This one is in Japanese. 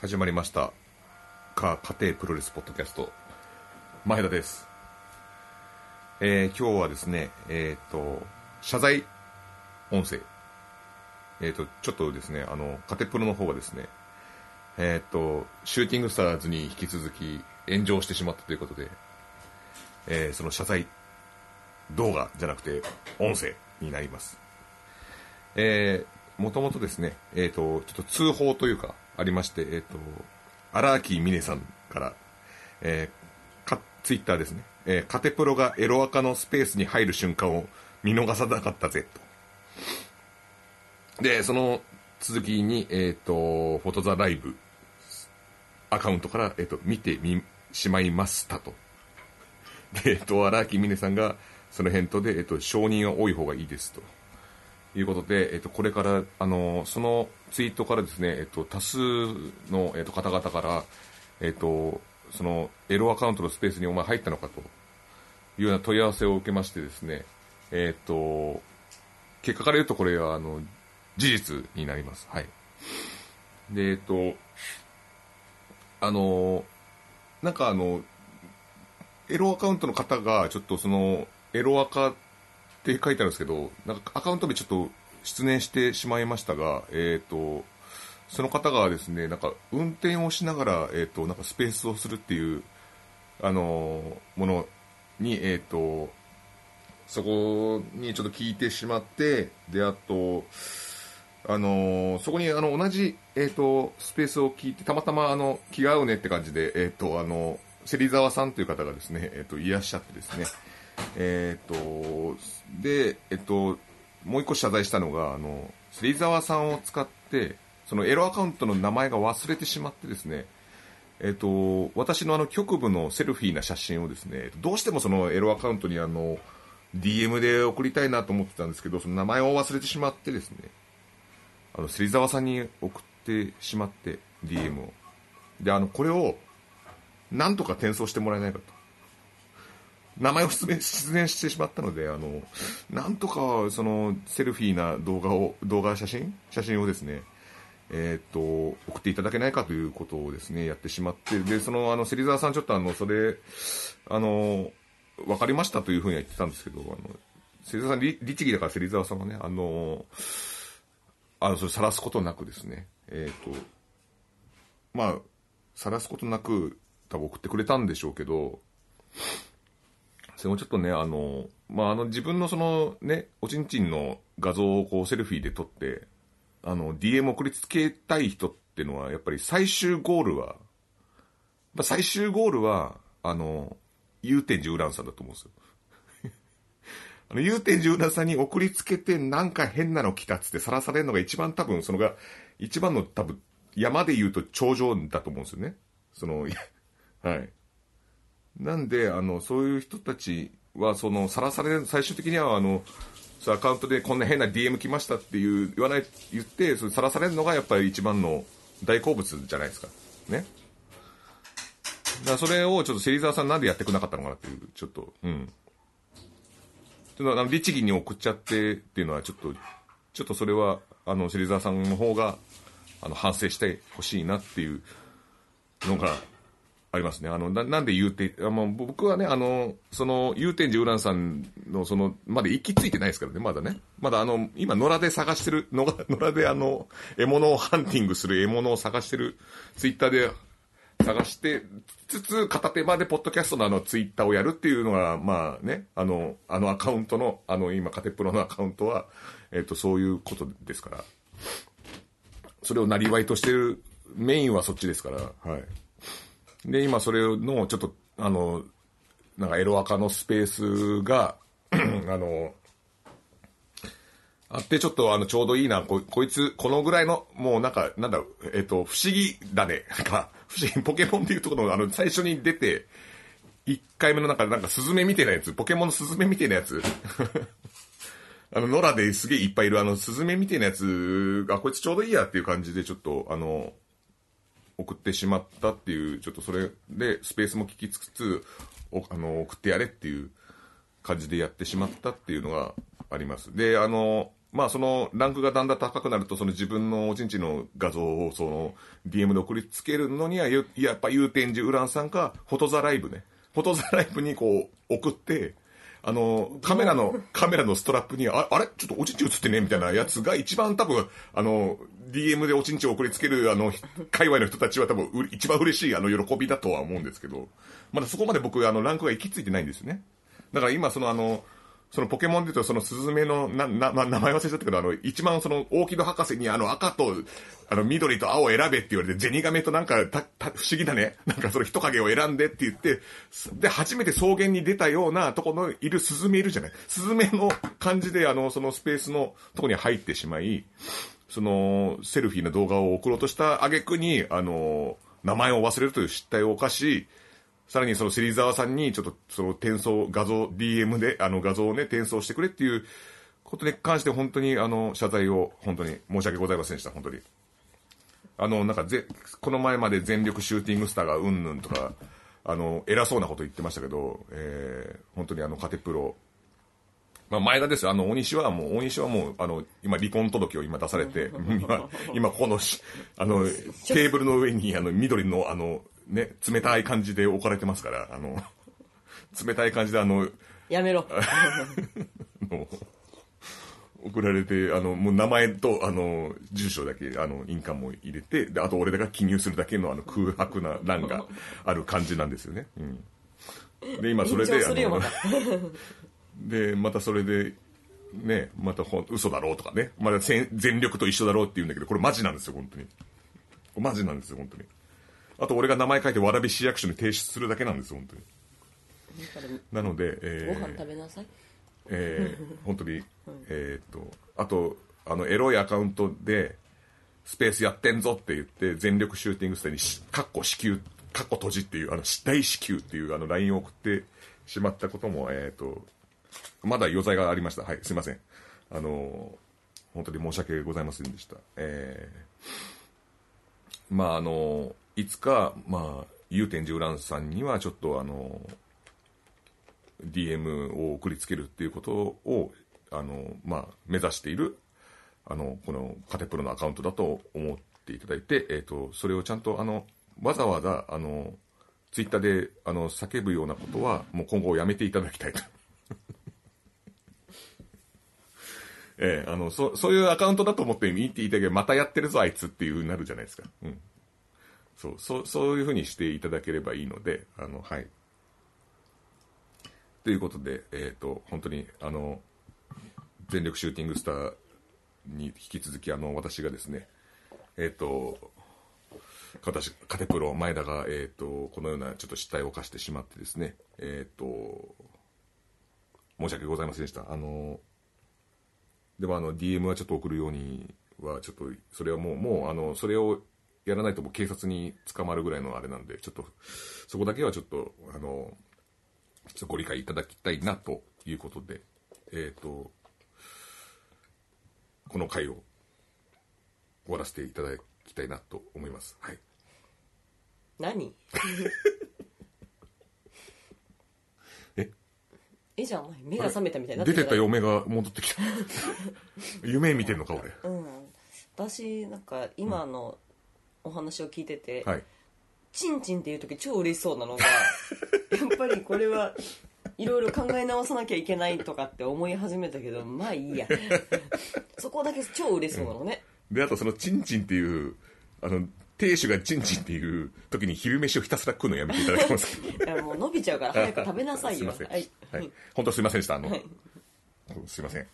始まりました。か家庭プロレスポッドキャスト。前田です、えー今日はですねえっ、と謝罪音声。えっ、とちょっとですねあの家庭プロの方はですねえっ、とシューティングスターズに引き続き炎上してしまったということで、えーその謝罪動画じゃなくて音声になります。えー、もともとですね、えっ、と、ちょっと通報というか、ありまして、えっ、と、荒木美音さんから、えー、か、ツイッターですね、えー、カテプロがエロアカのスペースに入る瞬間を見逃さなかったぜ、と。で、その続きに、えっ、と、フォトザライブアカウントから、えっ、と、見てみ、しまいましたと。で、えっ、と、荒木美音さんが、その返答で、えっ、と、承認は多い方がいいですと。いうことで、えっと、これから、あの、そのツイートからですね、えっと、多数の、えっと、方々から、えっと、その、エロアカウントのスペースにお前入ったのかというような問い合わせを受けましてですね、えっと、結果から言うとこれは、あの、事実になります。はい。で、えっと、あの、なんかあの、エロアカウントの方が、ちょっとその、エロアカって書いてあるんですけど、なんかアカウント名ちょっと失念してしまいましたが、えっ、と、その方がですね、なんか運転をしながら、えっ、と、なんかスペースをするっていう、あのものに、えっ、と、そこにちょっと聞いてしまって、で、あと、あのそこにあの同じ、えっ、と、スペースを聞いて、たまたまあの、気が合うねって感じで、えっ、と、あの、芹沢さんという方がですね、えっ、と、いらっしゃってですね、えっ、と、で、えっと、もう一個謝罪したのが、あの、芹沢さんを使って、そのエロアカウントの名前が忘れてしまってですね、えっと、私のあの局部のセルフィーな写真をですね、どうしてもそのエロアカウントにあの、DM で送りたいなと思ってたんですけど、その名前を忘れてしまってですね、あの、芹沢さんに送ってしまって、DM を。で、あの、これを、なんとか転送してもらえないかと。名前を失念してしまったので、あの、なんとか、その、セルフィーな動画を、動画写真？写真をですね、えーっと、送っていただけないかということをですね、やってしまって、で、その、あの、芹沢さんちょっとあの、それ、あの、わかりましたというふうには言ってたんですけど、あの、芹沢さん、律儀だから芹沢さんがね、あの、あの、それ晒すことなくですね、えーっと、まあ、晒すことなく、多分送ってくれたんでしょうけど、それもちょっとね、あの、まあ、あの、自分のそのね、おちんちんの画像をこうセルフィーで撮って、あの、DM 送りつけたい人ってのは、やっぱり最終ゴールは、まあ、最終ゴールは、あの、祐天寺ウランさんだと思うんですよ。あの、祐天寺ウランさんに送りつけて、なんか変なの来たっつってさらされるのが一番多分、そのが、一番の多分、山で言うと頂上だと思うんですよね。その、はい。なんで、あの、そういう人たちは、その、さらされる、最終的には、あの、アカウントでこんな変な DM 来ましたっていう、言わない、言って、さらされるのがやっぱり一番の大好物じゃないですか。ね。だかそれをちょっと芹沢さんなんでやってくなかったのかなっていう、ちょっと、うん。ちょっとあの、律儀に送っちゃってっていうのはちょっと、ちょっとそれは、あの、芹沢さんの方が、あの、反省してほしいなっていうのが、ありますね。あの、ななんで言うて、あの僕はね、あの、その、祐天寺ウランさんの、その、まだ行き着いてないですからね、まだね。まだあの、今、野良で探してる、野良野良であの、獲物をハンティングする獲物を探してる、ツイッターで探してつつ、片手間でポッドキャストのあの、ツイッターをやるっていうのが、まあね、あの、あのアカウントの、あの、今、カテプロのアカウントは、えっ、と、そういうことですから。それをなりわいとしてる、メインはそっちですから、はい。で、今それの、ちょっと、あの、なんかエロアカのスペースが、あの、あって、ちょっとあの、ちょうどいいな、ここいつ、このぐらいの、もうなんか、なんだ、えっと、不思議だね。か、不思議、ポケモンっていうところの、あの、最初に出て、1回目のなんか、なんか、スズメみたいなやつ、ポケモンのスズメみたいなやつ。あの、野良ですげえいっぱいいる、あの、スズメみたいなやつが、こいつちょうどいいやっていう感じで、ちょっと、あの、送ってしまったっていう、ちょっとそれでスペースも聞きつつ、あの、送ってやれっていう感じでやってしまったっていうのがあります。で、あの、まあそのランクがだんだん高くなるとその自分のおちんちの画像をその DM で送りつけるのにはやっぱ祐天寺ウランさんかフォトザライブねフォトザライブにこう送ってあのカメラのカメラのストラップにああれ？ちょっとおちんち映ってね？みたいなやつが一番多分あの DM でおちんちを送りつけるあの界隈の人たちは多分う一番嬉しいあの喜びだとは思うんですけどまだそこまで僕あのランクが行き着いてないんですよね。だから今そのあのそのポケモンで言うと、そのスズメの、な、な、ま、名前忘れちゃったけど、あの、一番その、大木戸博士にあの赤と、あの、緑と青を選べって言われて、ゼニガメとなんか、た、た、不思議だね。なんかその人影を選んでって言って、で、初めて草原に出たようなとこのいるスズメいるじゃない。スズメの感じで、あの、そのスペースのとこに入ってしまい、その、セルフィーの動画を送ろうとした挙句に、あの、名前を忘れるという失態を犯し、さらにその芹沢さんにちょっとその転送、画像、DM であの画像をね、転送してくれっていうことに関して本当にあの謝罪を本当に申し訳ございませんでした、本当に。あの、なんかぜ、この前まで全力シューティングスターがうんぬんとか、あの、偉そうなこと言ってましたけど、えー、本当にあの、カテプロ、まあ、前田ですよ。あの、大西はもう、大西はもう、あの、今、離婚届を今出されて、今、今、このし、あの、テーブルの上に、あの、緑の、あの、ね、冷たい感じで置かれてますから、あの、冷たい感じで、あの、やめろ。の 送られて、あの、もう名前と、あの、住所だけ、あの、印鑑も入れて、で、あと俺らが記入するだけの、あの、空白な欄がある感じなんですよね。うん。で、今それで、あの、で、またそれで、ね、またほ嘘だろうとかね、まだ全力と一緒だろうって言うんだけど、これマジなんですよ、本当に。マジなんですよ、本当に。あと俺が名前書いて蕨市役所に提出するだけなんです本当に。なので、えー、ご飯食べなさい。えー、本当に、えー、っとあとあのエロいアカウントでスペースやってんぞって言って全力シューティングスタにかっこ支給かっこ閉じっていうあの大支給っていうあの LINE を送ってしまったことも、えー、っとまだ余罪がありました。はいすいません。あの本当に申し訳ございませんでした。えー、まああのいつか、まあ、祐天寺ウランさんにはちょっとあの、DM を送りつけるっていうことを、あの、まあ、目指している、あの、このカテプロのアカウントだと思っていただいて、えっ、ー、と、それをちゃんと、あの、わざわざ、あの、ツイッターで、あの、叫ぶようなことは、もう今後やめていただきたいと。え えー、あの、そ、そういうアカウントだと思って見ていただけど、またやってるぞ、あいつっていうなるじゃないですか。うん。そうそうそういうふうにしていただければいいのであのはい。ということでえっ、ー、と本当にあの全力シューティングスターに引き続きあの私がですねえっ、ー、と私カテプロ前田が、えーと、このようなちょっと失態を犯してしまってですねえっ、ー、と申し訳ございませんでした。あのでもあの DM はちょっと送るようにはちょっとそれはもうもうあのそれをやらないともう警察に捕まるぐらいのあれなんで、ちょっと、そこだけはちょっと、あの、ちょっとご理解いただきたいなということで、えっ、ー、と、この回を終わらせていただきたいなと思います。はい。何？え？えじゃない目が覚めたみたいな出てた嫁が戻ってきた。夢見てんのか俺。うん。私なんか今のお話を聞いてて、はい、チンチンっていう時超嬉しそうなのが やっぱりこれはいろいろ考え直さなきゃいけないとかって思い始めたけどまあいいや。そこだけ超嬉しそうなのね、うん、であとそのチンチンっていうあの亭主がチンチンっていう時に昼飯をひたすら食うのやめていただけます？かもう伸びちゃうから早く食べなさいよ。すいません、はい、はい、本当すいませんでした。あの、はい、すいません